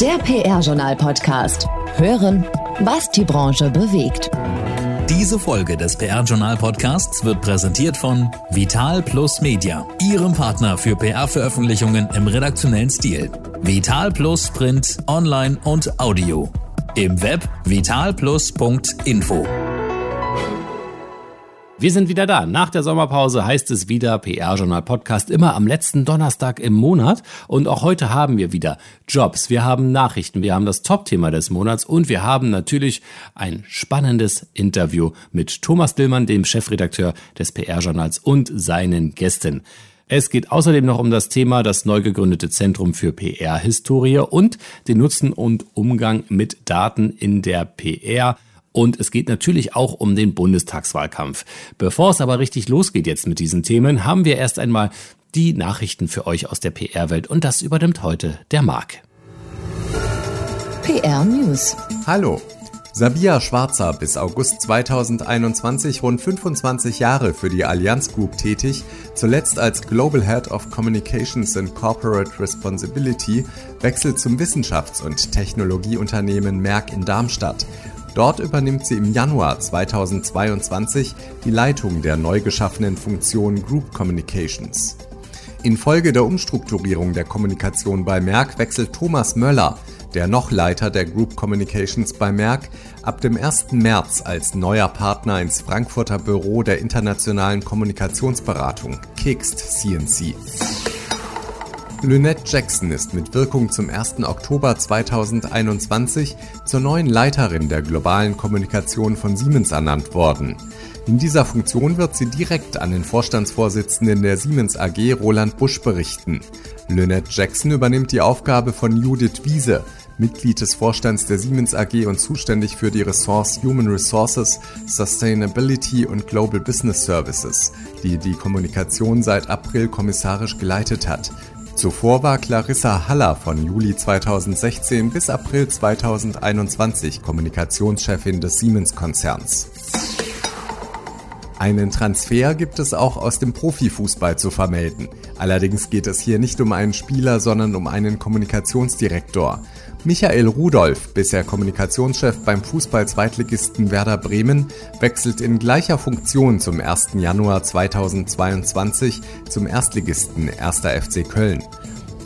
Der PR-Journal-Podcast. Hören, was die Branche bewegt. Diese Folge des PR-Journal-Podcasts wird präsentiert von Vital Plus Media, Ihrem Partner für PR-Veröffentlichungen im redaktionellen Stil. Vital Plus Print, Online und Audio. Im Web vitalplus.info. Wir sind wieder da. Nach der Sommerpause heißt es wieder PR-Journal Podcast immer am letzten Donnerstag im Monat. Und auch heute haben wir wieder Jobs, wir haben Nachrichten, wir haben das Top-Thema des Monats und wir haben natürlich ein spannendes Interview mit Thomas Dillmann, dem Chefredakteur des PR-Journals und seinen Gästen. Es geht außerdem noch um das Thema das neu gegründete Zentrum für PR-Historie und den Nutzen und Umgang mit Daten in der PR. Und es geht natürlich auch um den Bundestagswahlkampf. Bevor es aber richtig losgeht jetzt mit diesen Themen, haben wir erst einmal die Nachrichten für euch aus der PR-Welt und das übernimmt heute der Marc. PR News. Hallo. Sabia Schwarzer, bis August 2021 rund 25 Jahre für die Allianz Group tätig, zuletzt als Global Head of Communications and Corporate Responsibility, wechselt zum Wissenschafts- und Technologieunternehmen Merck in Darmstadt. Dort übernimmt sie im Januar 2022 die Leitung der neu geschaffenen Funktion Group Communications. Infolge der Umstrukturierung der Kommunikation bei Merck wechselt Thomas Möller, der noch Leiter der Group Communications bei Merck, ab dem 1. März als neuer Partner ins Frankfurter Büro der internationalen Kommunikationsberatung KIXT CNC. Lynette Jackson ist mit Wirkung zum 1. Oktober 2021 zur neuen Leiterin der globalen Kommunikation von Siemens ernannt worden. In dieser Funktion wird sie direkt an den Vorstandsvorsitzenden der Siemens AG Roland Busch berichten. Lynette Jackson übernimmt die Aufgabe von Judith Wiese, Mitglied des Vorstands der Siemens AG und zuständig für die Ressorts Human Resources, Sustainability und Global Business Services, die die Kommunikation seit April kommissarisch geleitet hat. Zuvor war Clarissa Haller von Juli 2016 bis April 2021 Kommunikationschefin des Siemens-Konzerns. Einen Transfer gibt es auch aus dem Profifußball zu vermelden. Allerdings geht es hier nicht um einen Spieler, sondern um einen Kommunikationsdirektor. Michael Rudolph, bisher Kommunikationschef beim Fußball-Zweitligisten Werder Bremen, wechselt in gleicher Funktion zum 1. Januar 2022 zum Erstligisten 1. FC Köln.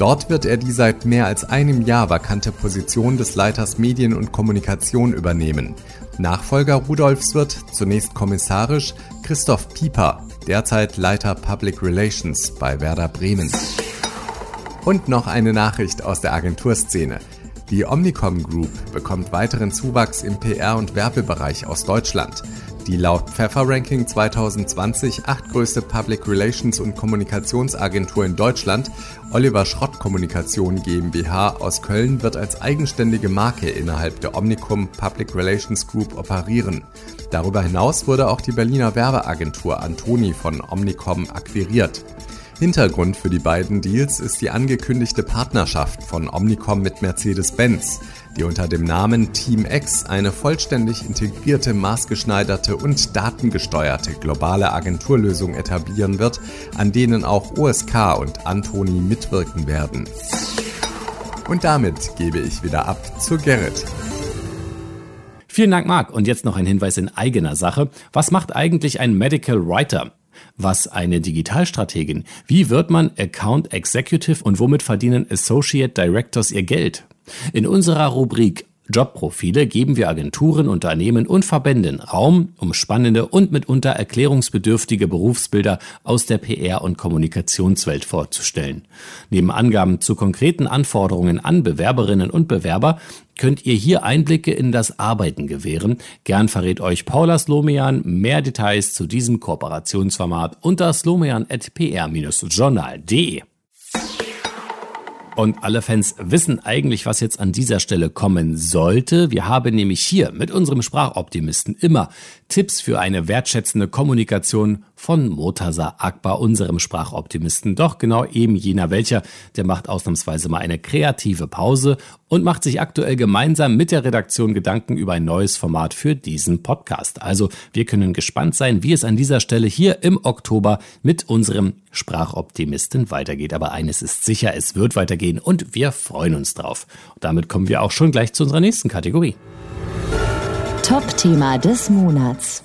Dort wird er die seit mehr als einem Jahr vakante Position des Leiters Medien und Kommunikation übernehmen. Nachfolger Rudolphs wird, zunächst kommissarisch, Christoph Pieper, derzeit Leiter Public Relations bei Werder Bremen. Und noch eine Nachricht aus der Agenturszene. Die Omnicom Group bekommt weiteren Zuwachs im PR- und Werbebereich aus Deutschland. Die laut Pfeffer Ranking 2020 achtgrößte Public Relations und Kommunikationsagentur in Deutschland, Oliver Schrott Kommunikation GmbH aus Köln, wird als eigenständige Marke innerhalb der Omnicom Public Relations Group operieren. Darüber hinaus wurde auch die Berliner Werbeagentur Antoni von Omnicom akquiriert. Hintergrund für die beiden Deals ist die angekündigte Partnerschaft von Omnicom mit Mercedes-Benz, die unter dem Namen Team X eine vollständig integrierte, maßgeschneiderte und datengesteuerte globale Agenturlösung etablieren wird, an denen auch OSK und Antoni mitwirken werden. Und damit gebe ich wieder ab zu Gerrit. Vielen Dank, Marc. Und jetzt noch ein Hinweis in eigener Sache. Was macht eigentlich ein Medical Writer? Was eine Digitalstrategin? Wie wird man Account Executive und womit verdienen Associate Directors ihr Geld? In unserer Rubrik Jobprofile geben wir Agenturen, Unternehmen und Verbänden Raum, um spannende und mitunter erklärungsbedürftige Berufsbilder aus der PR- und Kommunikationswelt vorzustellen. Neben Angaben zu konkreten Anforderungen an Bewerberinnen und Bewerber könnt ihr hier Einblicke in das Arbeiten gewähren. Gern verrät euch Paula Slomian mehr Details zu diesem Kooperationsformat unter slomian.pr-journal.de. Und alle Fans wissen eigentlich, was jetzt an dieser Stelle kommen sollte. Wir haben nämlich hier mit unserem Sprachoptimisten immer Tipps für eine wertschätzende Kommunikation von Murtaza Akbar, unserem Sprachoptimisten. Doch genau eben jener welcher, der macht ausnahmsweise mal eine kreative Pause und macht sich aktuell gemeinsam mit der Redaktion Gedanken über ein neues Format für diesen Podcast. Also wir können gespannt sein, wie es an dieser Stelle hier im Oktober mit unserem Sprachoptimisten weitergeht. Aber eines ist sicher, es wird weitergehen und wir freuen uns drauf. Und damit kommen wir auch schon gleich zu unserer nächsten Kategorie. Top-Thema des Monats.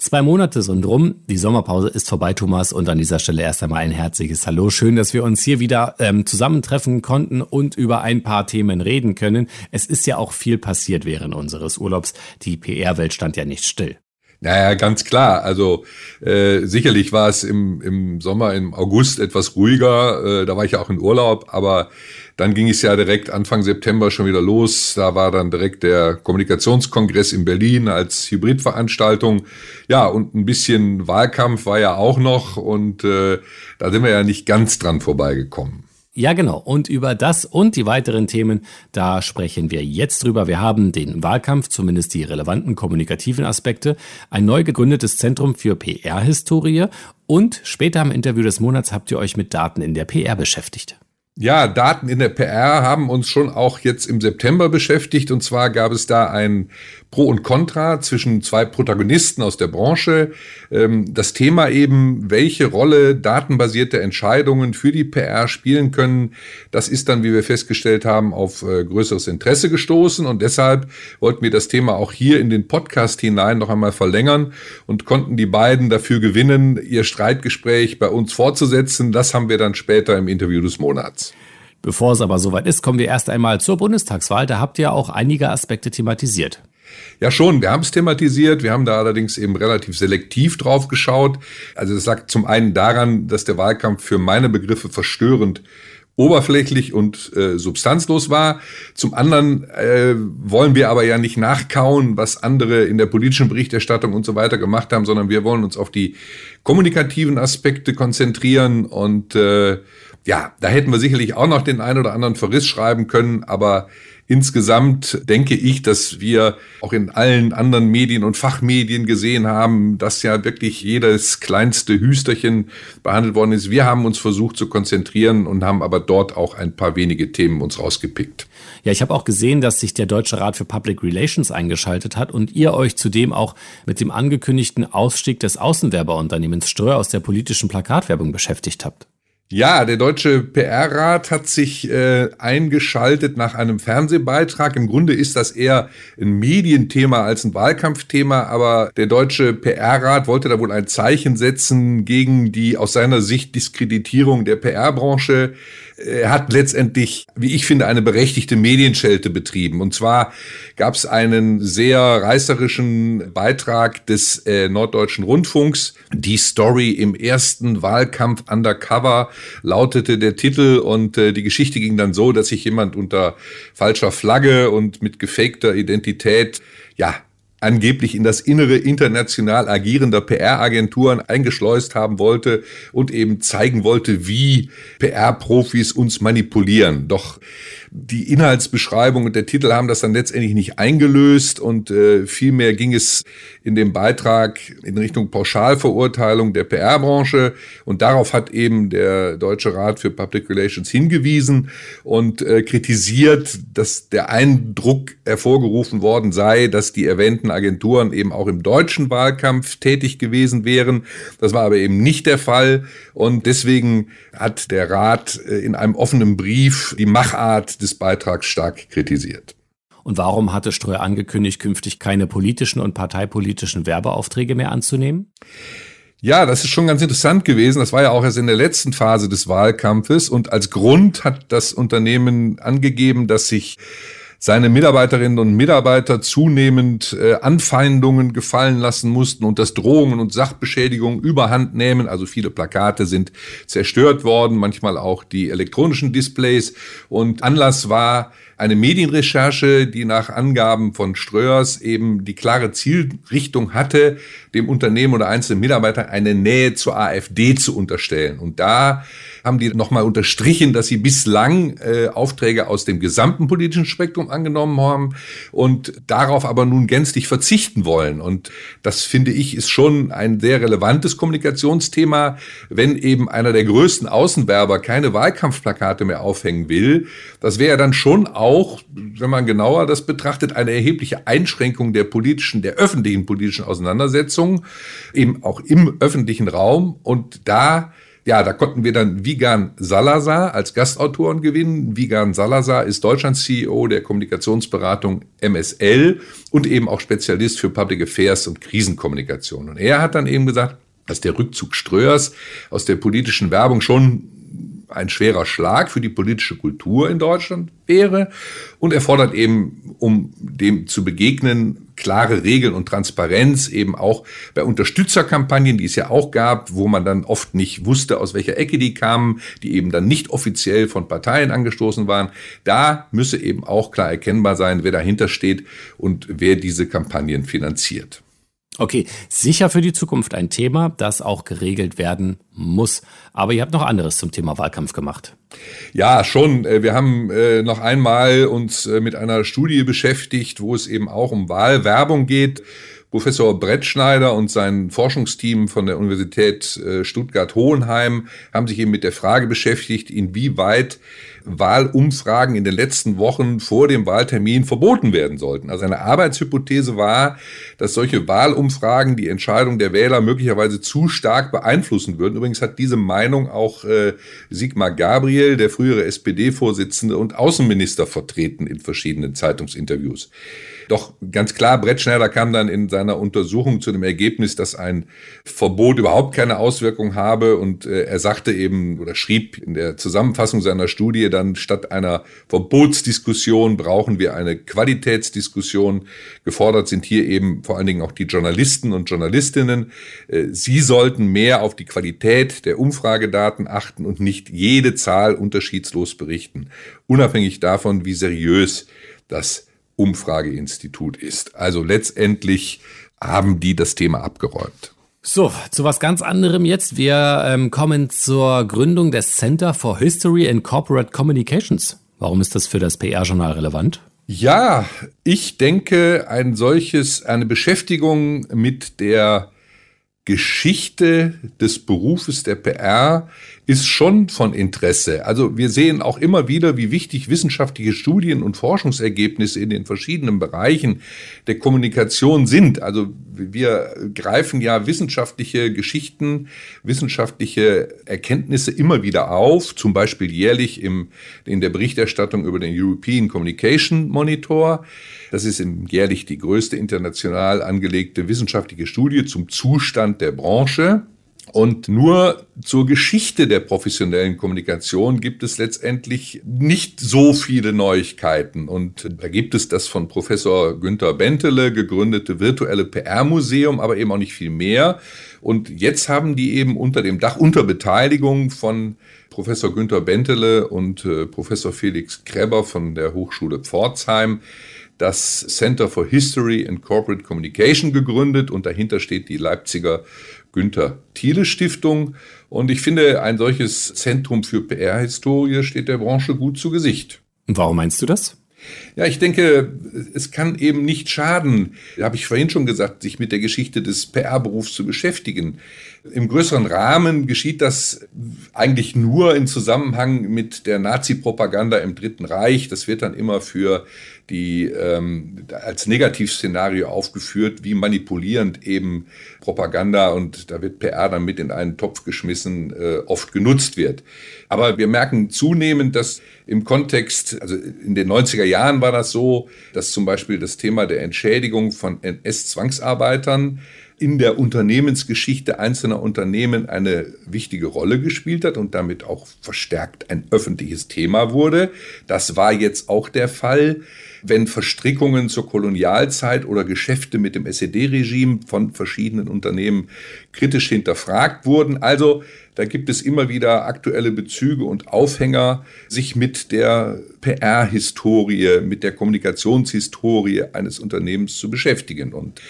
Zwei Monate sind rum, die Sommerpause ist vorbei, Thomas, und an dieser Stelle erst einmal ein herzliches Hallo. Schön, dass wir uns hier wieder ähm, zusammentreffen konnten und über ein paar Themen reden können. Es ist ja auch viel passiert während unseres Urlaubs. Die PR-Welt stand ja nicht still. Naja, ganz klar. Also äh, sicherlich war es im, im Sommer, im August etwas ruhiger. Äh, da war ich ja auch in Urlaub, aber dann ging es ja direkt Anfang September schon wieder los. Da war dann direkt der Kommunikationskongress in Berlin als Hybridveranstaltung. Ja, und ein bisschen Wahlkampf war ja auch noch und äh, da sind wir ja nicht ganz dran vorbeigekommen. Ja, genau. Und über das und die weiteren Themen, da sprechen wir jetzt drüber. Wir haben den Wahlkampf, zumindest die relevanten kommunikativen Aspekte, ein neu gegründetes Zentrum für PR-Historie und später im Interview des Monats habt ihr euch mit Daten in der PR beschäftigt. Ja, Daten in der PR haben uns schon auch jetzt im September beschäftigt. Und zwar gab es da ein Pro und Contra zwischen zwei Protagonisten aus der Branche. Ähm, das Thema eben, welche Rolle datenbasierte Entscheidungen für die PR spielen können, das ist dann, wie wir festgestellt haben, auf äh, größeres Interesse gestoßen. Und deshalb wollten wir das Thema auch hier in den Podcast hinein noch einmal verlängern und konnten die beiden dafür gewinnen, ihr Streitgespräch bei uns fortzusetzen. Das haben wir dann später im Interview des Monats. Bevor es aber soweit ist, kommen wir erst einmal zur Bundestagswahl. Da habt ihr auch einige Aspekte thematisiert. Ja, schon. Wir haben es thematisiert. Wir haben da allerdings eben relativ selektiv drauf geschaut. Also das sagt zum einen daran, dass der Wahlkampf für meine Begriffe verstörend oberflächlich und äh, substanzlos war. Zum anderen äh, wollen wir aber ja nicht nachkauen, was andere in der politischen Berichterstattung und so weiter gemacht haben, sondern wir wollen uns auf die kommunikativen Aspekte konzentrieren und äh, ja, da hätten wir sicherlich auch noch den einen oder anderen Verriss schreiben können, aber Insgesamt denke ich, dass wir auch in allen anderen Medien und Fachmedien gesehen haben, dass ja wirklich jedes kleinste Hüsterchen behandelt worden ist. Wir haben uns versucht zu konzentrieren und haben aber dort auch ein paar wenige Themen uns rausgepickt. Ja, ich habe auch gesehen, dass sich der Deutsche Rat für Public Relations eingeschaltet hat und ihr euch zudem auch mit dem angekündigten Ausstieg des Außenwerberunternehmens Ströer aus der politischen Plakatwerbung beschäftigt habt. Ja, der Deutsche PR-Rat hat sich äh, eingeschaltet nach einem Fernsehbeitrag. Im Grunde ist das eher ein Medienthema als ein Wahlkampfthema, aber der Deutsche PR-Rat wollte da wohl ein Zeichen setzen gegen die aus seiner Sicht Diskreditierung der PR-Branche er hat letztendlich, wie ich finde, eine berechtigte Medienschelte betrieben. Und zwar gab es einen sehr reißerischen Beitrag des äh, Norddeutschen Rundfunks. Die Story im ersten Wahlkampf Undercover lautete der Titel und äh, die Geschichte ging dann so, dass sich jemand unter falscher Flagge und mit gefakter Identität ja, angeblich in das Innere international agierender PR-Agenturen eingeschleust haben wollte und eben zeigen wollte, wie PR-Profis uns manipulieren. Doch die Inhaltsbeschreibung und der Titel haben das dann letztendlich nicht eingelöst und äh, vielmehr ging es in dem Beitrag in Richtung Pauschalverurteilung der PR-Branche und darauf hat eben der Deutsche Rat für Public Relations hingewiesen und äh, kritisiert, dass der Eindruck hervorgerufen worden sei, dass die erwähnten Agenturen eben auch im deutschen Wahlkampf tätig gewesen wären. Das war aber eben nicht der Fall und deswegen hat der Rat äh, in einem offenen Brief die Machart des Beitrags stark kritisiert. Und warum hatte Streu angekündigt, künftig keine politischen und parteipolitischen Werbeaufträge mehr anzunehmen? Ja, das ist schon ganz interessant gewesen. Das war ja auch erst in der letzten Phase des Wahlkampfes. Und als Grund hat das Unternehmen angegeben, dass sich seine Mitarbeiterinnen und Mitarbeiter zunehmend äh, Anfeindungen gefallen lassen mussten und dass Drohungen und Sachbeschädigungen überhand nehmen. Also viele Plakate sind zerstört worden, manchmal auch die elektronischen Displays. Und Anlass war eine Medienrecherche, die nach Angaben von Ströers eben die klare Zielrichtung hatte, dem Unternehmen oder einzelnen Mitarbeitern eine Nähe zur AfD zu unterstellen. Und da haben die nochmal unterstrichen, dass sie bislang äh, Aufträge aus dem gesamten politischen Spektrum angenommen haben und darauf aber nun gänzlich verzichten wollen. Und das finde ich ist schon ein sehr relevantes Kommunikationsthema, wenn eben einer der größten Außenwerber keine Wahlkampfplakate mehr aufhängen will. Das wäre dann schon auch, wenn man genauer das betrachtet, eine erhebliche Einschränkung der politischen, der öffentlichen politischen Auseinandersetzung, eben auch im öffentlichen Raum. Und da ja, da konnten wir dann Vigan Salazar als Gastautoren gewinnen. Vigan Salazar ist Deutschlands CEO der Kommunikationsberatung MSL und eben auch Spezialist für Public Affairs und Krisenkommunikation. Und er hat dann eben gesagt, dass der Rückzug Ströers aus der politischen Werbung schon ein schwerer Schlag für die politische Kultur in Deutschland wäre. Und er fordert eben, um dem zu begegnen, klare Regeln und Transparenz eben auch bei Unterstützerkampagnen, die es ja auch gab, wo man dann oft nicht wusste, aus welcher Ecke die kamen, die eben dann nicht offiziell von Parteien angestoßen waren. Da müsse eben auch klar erkennbar sein, wer dahinter steht und wer diese Kampagnen finanziert. Okay, sicher für die Zukunft ein Thema, das auch geregelt werden muss. Aber ihr habt noch anderes zum Thema Wahlkampf gemacht. Ja, schon. Äh, wir haben äh, noch einmal uns äh, mit einer Studie beschäftigt, wo es eben auch um Wahlwerbung geht. Professor Brettschneider und sein Forschungsteam von der Universität Stuttgart-Hohenheim haben sich eben mit der Frage beschäftigt, inwieweit Wahlumfragen in den letzten Wochen vor dem Wahltermin verboten werden sollten. Also eine Arbeitshypothese war, dass solche Wahlumfragen die Entscheidung der Wähler möglicherweise zu stark beeinflussen würden. Übrigens hat diese Meinung auch äh, Sigmar Gabriel, der frühere SPD-Vorsitzende und Außenminister, vertreten in verschiedenen Zeitungsinterviews. Doch ganz klar, Brett Schneider kam dann in seiner Untersuchung zu dem Ergebnis, dass ein Verbot überhaupt keine Auswirkung habe und äh, er sagte eben oder schrieb in der Zusammenfassung seiner Studie dann, statt einer Verbotsdiskussion brauchen wir eine Qualitätsdiskussion. Gefordert sind hier eben vor allen Dingen auch die Journalisten und Journalistinnen. Äh, sie sollten mehr auf die Qualität der Umfragedaten achten und nicht jede Zahl unterschiedslos berichten, unabhängig davon, wie seriös das Umfrageinstitut ist. Also letztendlich haben die das Thema abgeräumt. So, zu was ganz anderem jetzt. Wir ähm, kommen zur Gründung des Center for History and Corporate Communications. Warum ist das für das PR-Journal relevant? Ja, ich denke, ein solches, eine Beschäftigung mit der Geschichte des Berufes der PR ist schon von Interesse. Also wir sehen auch immer wieder, wie wichtig wissenschaftliche Studien und Forschungsergebnisse in den verschiedenen Bereichen der Kommunikation sind. Also wir greifen ja wissenschaftliche Geschichten, wissenschaftliche Erkenntnisse immer wieder auf, zum Beispiel jährlich im, in der Berichterstattung über den European Communication Monitor. Das ist jährlich die größte international angelegte wissenschaftliche Studie zum Zustand der Branche. Und nur zur Geschichte der professionellen Kommunikation gibt es letztendlich nicht so viele Neuigkeiten. Und da gibt es das von Professor Günther Bentele gegründete virtuelle PR-Museum, aber eben auch nicht viel mehr. Und jetzt haben die eben unter dem Dach, unter Beteiligung von Professor Günther Bentele und äh, Professor Felix Kreber von der Hochschule Pforzheim das Center for History and Corporate Communication gegründet und dahinter steht die Leipziger Günther Thiele Stiftung. Und ich finde, ein solches Zentrum für PR-Historie steht der Branche gut zu Gesicht. Warum meinst du das? Ja, ich denke, es kann eben nicht schaden, habe ich vorhin schon gesagt, sich mit der Geschichte des PR-Berufs zu beschäftigen. Im größeren Rahmen geschieht das eigentlich nur in Zusammenhang mit der Nazi-Propaganda im Dritten Reich. Das wird dann immer für die ähm, als Negativszenario aufgeführt, wie manipulierend eben Propaganda und da wird PR dann mit in einen Topf geschmissen, äh, oft genutzt wird. Aber wir merken zunehmend, dass im Kontext, also in den 90er Jahren war das so, dass zum Beispiel das Thema der Entschädigung von NS-Zwangsarbeitern in der Unternehmensgeschichte einzelner Unternehmen eine wichtige Rolle gespielt hat und damit auch verstärkt ein öffentliches Thema wurde. Das war jetzt auch der Fall wenn Verstrickungen zur Kolonialzeit oder Geschäfte mit dem SED-Regime von verschiedenen Unternehmen kritisch hinterfragt wurden. Also da gibt es immer wieder aktuelle Bezüge und Aufhänger, sich mit der PR-Historie, mit der Kommunikationshistorie eines Unternehmens zu beschäftigen. Und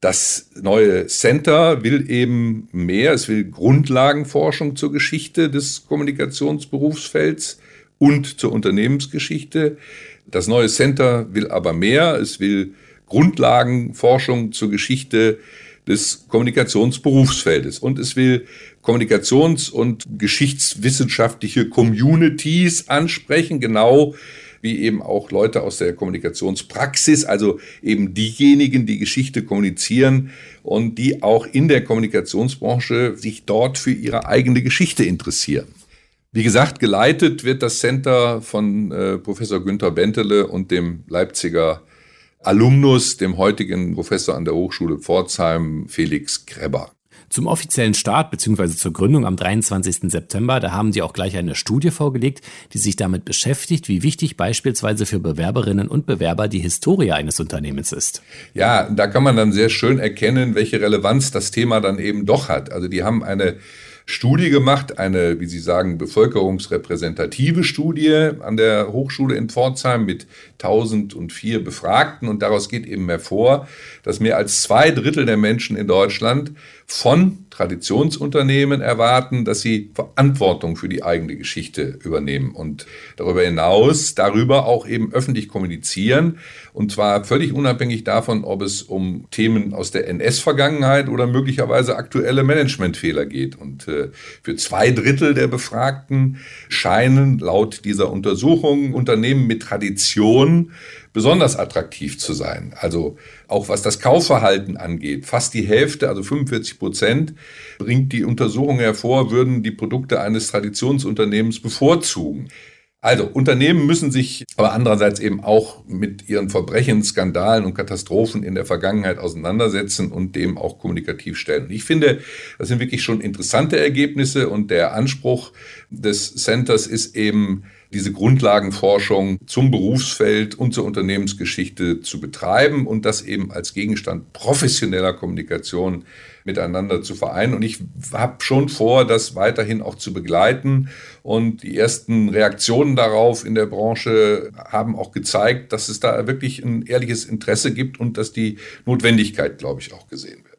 das neue Center will eben mehr, es will Grundlagenforschung zur Geschichte des Kommunikationsberufsfelds und zur Unternehmensgeschichte. Das neue Center will aber mehr. Es will Grundlagenforschung zur Geschichte des Kommunikationsberufsfeldes und es will kommunikations- und geschichtswissenschaftliche Communities ansprechen, genau wie eben auch Leute aus der Kommunikationspraxis, also eben diejenigen, die Geschichte kommunizieren und die auch in der Kommunikationsbranche sich dort für ihre eigene Geschichte interessieren. Wie gesagt, geleitet wird das Center von äh, Professor Günther Bentele und dem Leipziger Alumnus, dem heutigen Professor an der Hochschule Pforzheim, Felix Grebber. Zum offiziellen Start bzw. zur Gründung am 23. September, da haben Sie auch gleich eine Studie vorgelegt, die sich damit beschäftigt, wie wichtig beispielsweise für Bewerberinnen und Bewerber die Historie eines Unternehmens ist. Ja, da kann man dann sehr schön erkennen, welche Relevanz das Thema dann eben doch hat. Also die haben eine Studie gemacht, eine, wie Sie sagen, bevölkerungsrepräsentative Studie an der Hochschule in Pforzheim mit 1004 Befragten. Und daraus geht eben hervor, dass mehr als zwei Drittel der Menschen in Deutschland von Traditionsunternehmen erwarten, dass sie Verantwortung für die eigene Geschichte übernehmen und darüber hinaus darüber auch eben öffentlich kommunizieren. Und zwar völlig unabhängig davon, ob es um Themen aus der NS-Vergangenheit oder möglicherweise aktuelle Managementfehler geht. Und äh, für zwei Drittel der Befragten scheinen laut dieser Untersuchung Unternehmen mit Tradition besonders attraktiv zu sein. Also auch was das Kaufverhalten angeht, fast die Hälfte, also 45 Prozent, bringt die Untersuchung hervor, würden die Produkte eines Traditionsunternehmens bevorzugen. Also Unternehmen müssen sich aber andererseits eben auch mit ihren Verbrechen, Skandalen und Katastrophen in der Vergangenheit auseinandersetzen und dem auch kommunikativ stellen. Und ich finde, das sind wirklich schon interessante Ergebnisse und der Anspruch des Centers ist eben, diese Grundlagenforschung zum Berufsfeld und zur Unternehmensgeschichte zu betreiben und das eben als Gegenstand professioneller Kommunikation miteinander zu vereinen. Und ich habe schon vor, das weiterhin auch zu begleiten. Und die ersten Reaktionen darauf in der Branche haben auch gezeigt, dass es da wirklich ein ehrliches Interesse gibt und dass die Notwendigkeit, glaube ich, auch gesehen wird.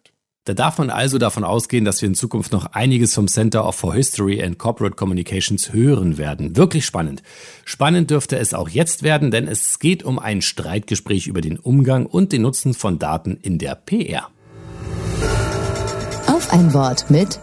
Da darf man also davon ausgehen, dass wir in Zukunft noch einiges vom Center for History and Corporate Communications hören werden. Wirklich spannend. Spannend dürfte es auch jetzt werden, denn es geht um ein Streitgespräch über den Umgang und den Nutzen von Daten in der PR. Auf ein Wort mit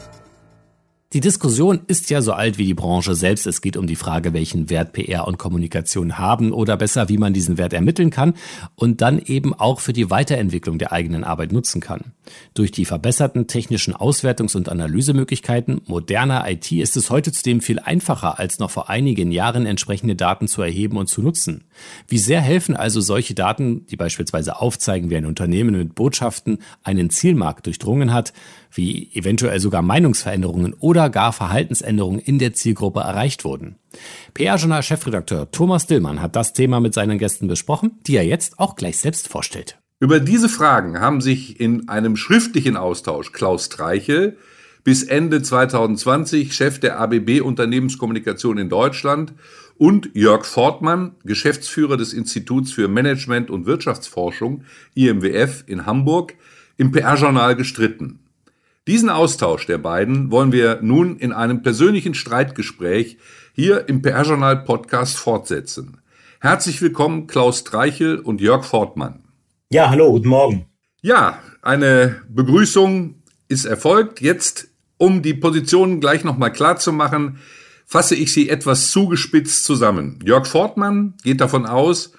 die Diskussion ist ja so alt wie die Branche selbst. Es geht um die Frage, welchen Wert PR und Kommunikation haben oder besser, wie man diesen Wert ermitteln kann und dann eben auch für die Weiterentwicklung der eigenen Arbeit nutzen kann. Durch die verbesserten technischen Auswertungs- und Analysemöglichkeiten moderner IT ist es heute zudem viel einfacher, als noch vor einigen Jahren entsprechende Daten zu erheben und zu nutzen. Wie sehr helfen also solche Daten, die beispielsweise aufzeigen, wie ein Unternehmen mit Botschaften einen Zielmarkt durchdrungen hat, wie eventuell sogar Meinungsveränderungen oder gar Verhaltensänderungen in der Zielgruppe erreicht wurden. PR-Journal-Chefredakteur Thomas Dillmann hat das Thema mit seinen Gästen besprochen, die er jetzt auch gleich selbst vorstellt. Über diese Fragen haben sich in einem schriftlichen Austausch Klaus Streichel, bis Ende 2020 Chef der ABB Unternehmenskommunikation in Deutschland und Jörg Fortmann, Geschäftsführer des Instituts für Management und Wirtschaftsforschung IMWF in Hamburg, im PR-Journal gestritten. Diesen Austausch der beiden wollen wir nun in einem persönlichen Streitgespräch hier im PR-Journal Podcast fortsetzen. Herzlich willkommen Klaus Treichel und Jörg Fortmann. Ja, hallo, guten Morgen. Ja, eine Begrüßung ist erfolgt. Jetzt, um die Positionen gleich nochmal klar zu machen, fasse ich sie etwas zugespitzt zusammen. Jörg Fortmann geht davon aus,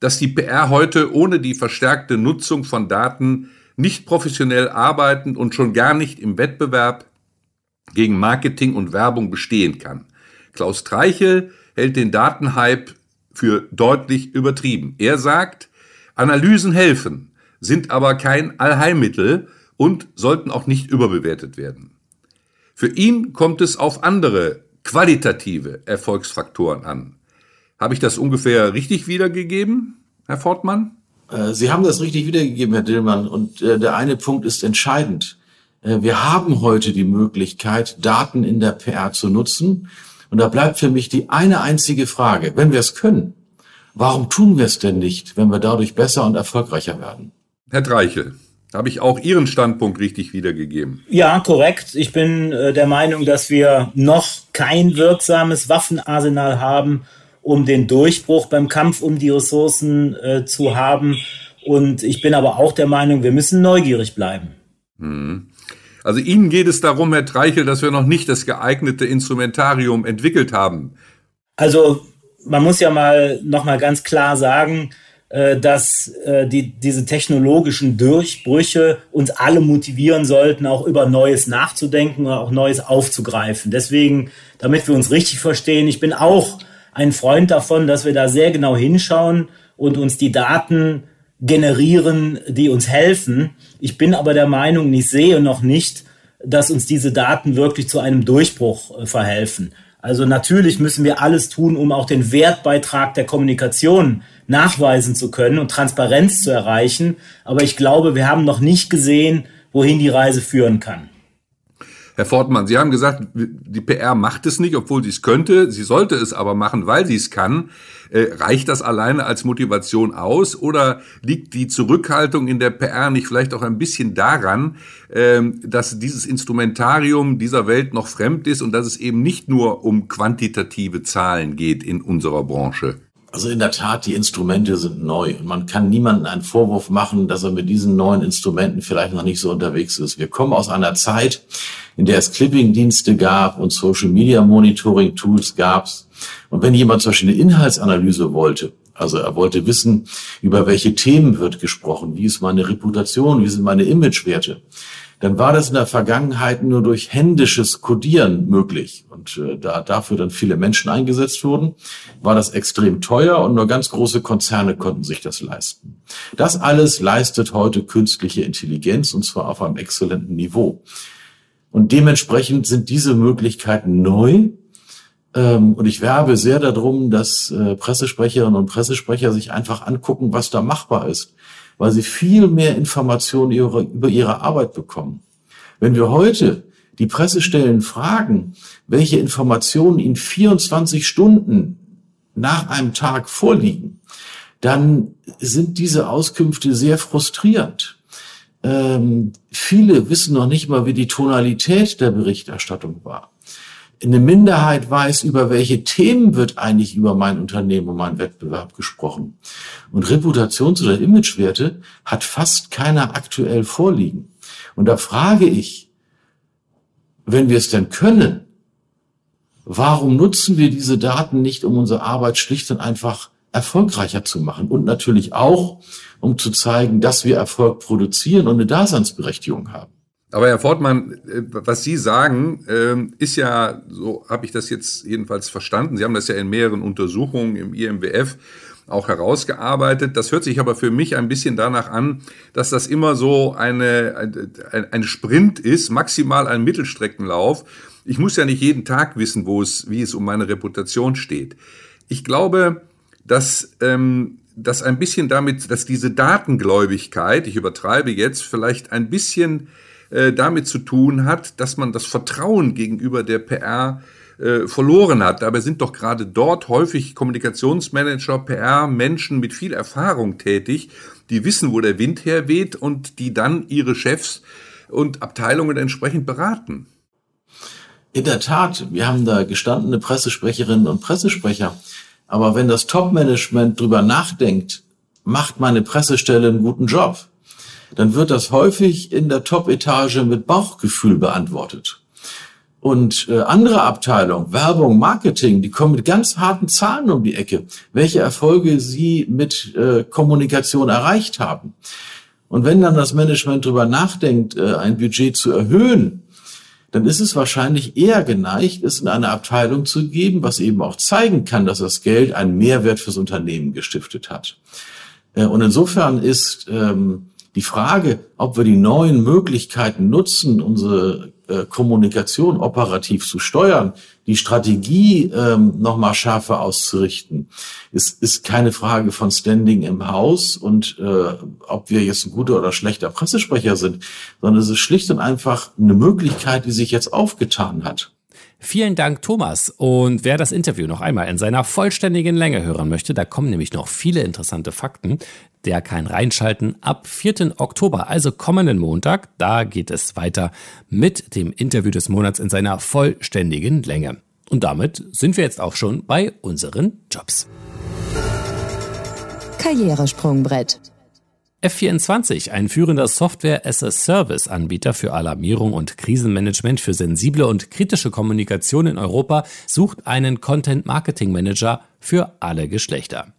dass die PR heute ohne die verstärkte Nutzung von Daten nicht professionell arbeiten und schon gar nicht im Wettbewerb gegen Marketing und Werbung bestehen kann. Klaus Treichel hält den Datenhype für deutlich übertrieben. Er sagt, Analysen helfen, sind aber kein Allheilmittel und sollten auch nicht überbewertet werden. Für ihn kommt es auf andere qualitative Erfolgsfaktoren an. Habe ich das ungefähr richtig wiedergegeben, Herr Fortmann? Äh, Sie haben das richtig wiedergegeben, Herr Dillmann. Und äh, der eine Punkt ist entscheidend. Äh, wir haben heute die Möglichkeit, Daten in der PR zu nutzen. Und da bleibt für mich die eine einzige Frage. Wenn wir es können, warum tun wir es denn nicht, wenn wir dadurch besser und erfolgreicher werden? Herr Dreichel, habe ich auch Ihren Standpunkt richtig wiedergegeben? Ja, korrekt. Ich bin der Meinung, dass wir noch kein wirksames Waffenarsenal haben, um den Durchbruch beim Kampf um die Ressourcen äh, zu haben. Und ich bin aber auch der Meinung, wir müssen neugierig bleiben. Mhm. Also Ihnen geht es darum, Herr Treichel, dass wir noch nicht das geeignete Instrumentarium entwickelt haben. Also man muss ja mal noch mal ganz klar sagen, äh, dass äh, die, diese technologischen Durchbrüche uns alle motivieren sollten, auch über Neues nachzudenken oder auch Neues aufzugreifen. Deswegen, damit wir uns richtig verstehen, ich bin auch ein Freund davon, dass wir da sehr genau hinschauen und uns die Daten generieren, die uns helfen. Ich bin aber der Meinung, ich sehe noch nicht, dass uns diese Daten wirklich zu einem Durchbruch äh, verhelfen. Also natürlich müssen wir alles tun, um auch den Wertbeitrag der Kommunikation nachweisen zu können und Transparenz zu erreichen. Aber ich glaube, wir haben noch nicht gesehen, wohin die Reise führen kann. Herr Fortmann, Sie haben gesagt, die PR macht es nicht, obwohl sie es könnte. Sie sollte es aber machen, weil sie es kann. Äh, reicht das alleine als Motivation aus oder liegt die Zurückhaltung in der PR nicht vielleicht auch ein bisschen daran, ähm, dass dieses Instrumentarium dieser Welt noch fremd ist und dass es eben nicht nur um quantitative Zahlen geht in unserer Branche? Also in der Tat, die Instrumente sind neu man kann niemanden einen Vorwurf machen, dass er mit diesen neuen Instrumenten vielleicht noch nicht so unterwegs ist. Wir kommen aus einer Zeit, in der es Clipping-Dienste gab und Social-Media-Monitoring-Tools gab. Und wenn jemand zum Beispiel eine Inhaltsanalyse wollte, also er wollte wissen, über welche Themen wird gesprochen, wie ist meine Reputation, wie sind meine Imagewerte, dann war das in der Vergangenheit nur durch händisches Codieren möglich. Und äh, da dafür dann viele Menschen eingesetzt wurden, war das extrem teuer und nur ganz große Konzerne konnten sich das leisten. Das alles leistet heute künstliche Intelligenz und zwar auf einem exzellenten Niveau. Und dementsprechend sind diese Möglichkeiten neu. Ähm, und ich werbe sehr darum, dass äh, Pressesprecherinnen und Pressesprecher sich einfach angucken, was da machbar ist weil sie viel mehr Informationen über ihre Arbeit bekommen. Wenn wir heute die Pressestellen fragen, welche Informationen ihnen 24 Stunden nach einem Tag vorliegen, dann sind diese Auskünfte sehr frustrierend. Ähm, viele wissen noch nicht mal, wie die Tonalität der Berichterstattung war eine Minderheit weiß, über welche Themen wird eigentlich über mein Unternehmen und meinen Wettbewerb gesprochen. Und Reputations- oder Imagewerte hat fast keiner aktuell vorliegen. Und da frage ich, wenn wir es denn können, warum nutzen wir diese Daten nicht, um unsere Arbeit schlicht und einfach erfolgreicher zu machen und natürlich auch, um zu zeigen, dass wir Erfolg produzieren und eine Daseinsberechtigung haben. Aber Herr Fortmann, äh, was Sie sagen, ähm, ist ja, so habe ich das jetzt jedenfalls verstanden, Sie haben das ja in mehreren Untersuchungen im IMWF auch herausgearbeitet. Das hört sich aber für mich ein bisschen danach an, dass das immer so eine, ein, ein Sprint ist, maximal ein Mittelstreckenlauf. Ich muss ja nicht jeden Tag wissen, wo es, wie es um meine Reputation steht. Ich glaube, dass ähm, das ein bisschen damit, dass diese Datengläubigkeit, ich übertreibe jetzt, vielleicht ein bisschen äh, damit zu tun hat, dass man das Vertrauen gegenüber der PR äh, verloren hat. Dabei sind doch gerade dort häufig Kommunikationsmanager, PR-Menschen mit viel Erfahrung tätig, die wissen, wo der Wind herweht und die dann ihre Chefs und Abteilungen entsprechend beraten. In der Tat, wir haben da gestandene Pressesprecherinnen und Pressesprecher. Aber wenn das Top-Management drüber nachdenkt, macht meine Pressestelle einen guten Job, dann wird das häufig in der Top-Etage mit Bauchgefühl beantwortet. Und äh, andere Abteilungen, Werbung, Marketing, die kommen mit ganz harten Zahlen um die Ecke, welche Erfolge sie mit äh, Kommunikation erreicht haben. Und wenn dann das Management darüber nachdenkt, äh, ein Budget zu erhöhen, dann ist es wahrscheinlich eher geneigt, es in eine Abteilung zu geben, was eben auch zeigen kann, dass das Geld einen Mehrwert fürs Unternehmen gestiftet hat. Und insofern ist ähm, die Frage, ob wir die neuen Möglichkeiten nutzen, unsere äh, Kommunikation operativ zu steuern, die Strategie ähm, nochmal schärfer auszurichten, ist, ist keine Frage von Standing im Haus und äh, ob wir jetzt ein guter oder schlechter Pressesprecher sind, sondern es ist schlicht und einfach eine Möglichkeit, die sich jetzt aufgetan hat. Vielen Dank, Thomas. Und wer das Interview noch einmal in seiner vollständigen Länge hören möchte, da kommen nämlich noch viele interessante Fakten. Der kann reinschalten ab 4. Oktober, also kommenden Montag. Da geht es weiter mit dem Interview des Monats in seiner vollständigen Länge. Und damit sind wir jetzt auch schon bei unseren Jobs. Karrieresprungbrett. F24, ein führender Software-as-a-Service-Anbieter für Alarmierung und Krisenmanagement für sensible und kritische Kommunikation in Europa, sucht einen Content-Marketing-Manager für alle Geschlechter.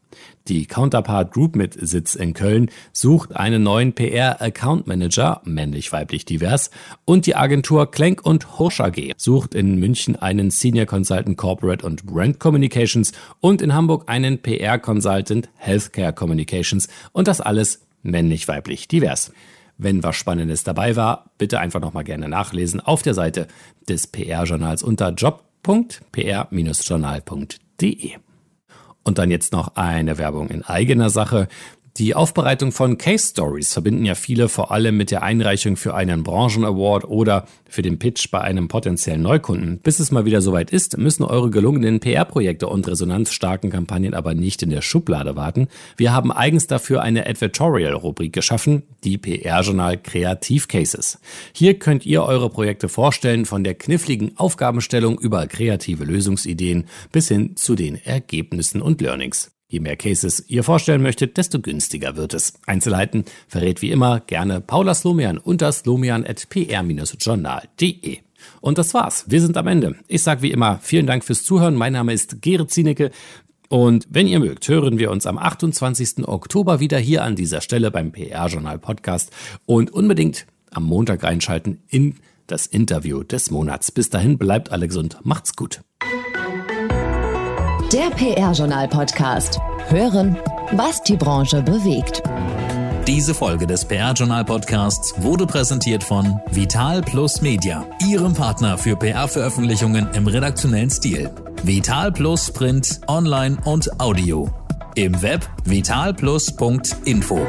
Die Counterpart Group mit Sitz in Köln sucht einen neuen PR-Account Manager, männlich-weiblich divers, und die Agentur Klenk und Horsch AG sucht in München einen Senior Consultant Corporate und Brand Communications und in Hamburg einen PR Consultant Healthcare Communications und das alles männlich-weiblich divers. Wenn was Spannendes dabei war, bitte einfach nochmal gerne nachlesen auf der Seite des PR-Journals unter job.pr-journal.de. Und dann jetzt noch eine Werbung in eigener Sache. Die Aufbereitung von Case Stories verbinden ja viele vor allem mit der Einreichung für einen Branchen-Award oder für den Pitch bei einem potenziellen Neukunden. Bis es mal wieder soweit ist, müssen eure gelungenen PR-Projekte und resonanzstarken Kampagnen aber nicht in der Schublade warten. Wir haben eigens dafür eine Advertorial-Rubrik geschaffen, die PR-Journal Kreativ Cases. Hier könnt ihr eure Projekte vorstellen, von der kniffligen Aufgabenstellung über kreative Lösungsideen bis hin zu den Ergebnissen und Learnings. Je mehr Cases ihr vorstellen möchtet, desto günstiger wird es. Einzelheiten verrät wie immer gerne Paula Slomian unter slomian.pr-journal.de. Und das war's. Wir sind am Ende. Ich sage wie immer vielen Dank fürs Zuhören. Mein Name ist Gerrit Zienecke. Und wenn ihr mögt, hören wir uns am 28. Oktober wieder hier an dieser Stelle beim PR-Journal Podcast und unbedingt am Montag reinschalten in das Interview des Monats. Bis dahin bleibt alle gesund. Macht's gut. Der PR-Journal-Podcast. Hören, was die Branche bewegt. Diese Folge des PR-Journal-Podcasts wurde präsentiert von Vital Plus Media, Ihrem Partner für PR-Veröffentlichungen im redaktionellen Stil. Vital Plus Print, Online und Audio. Im Web vitalplus.info.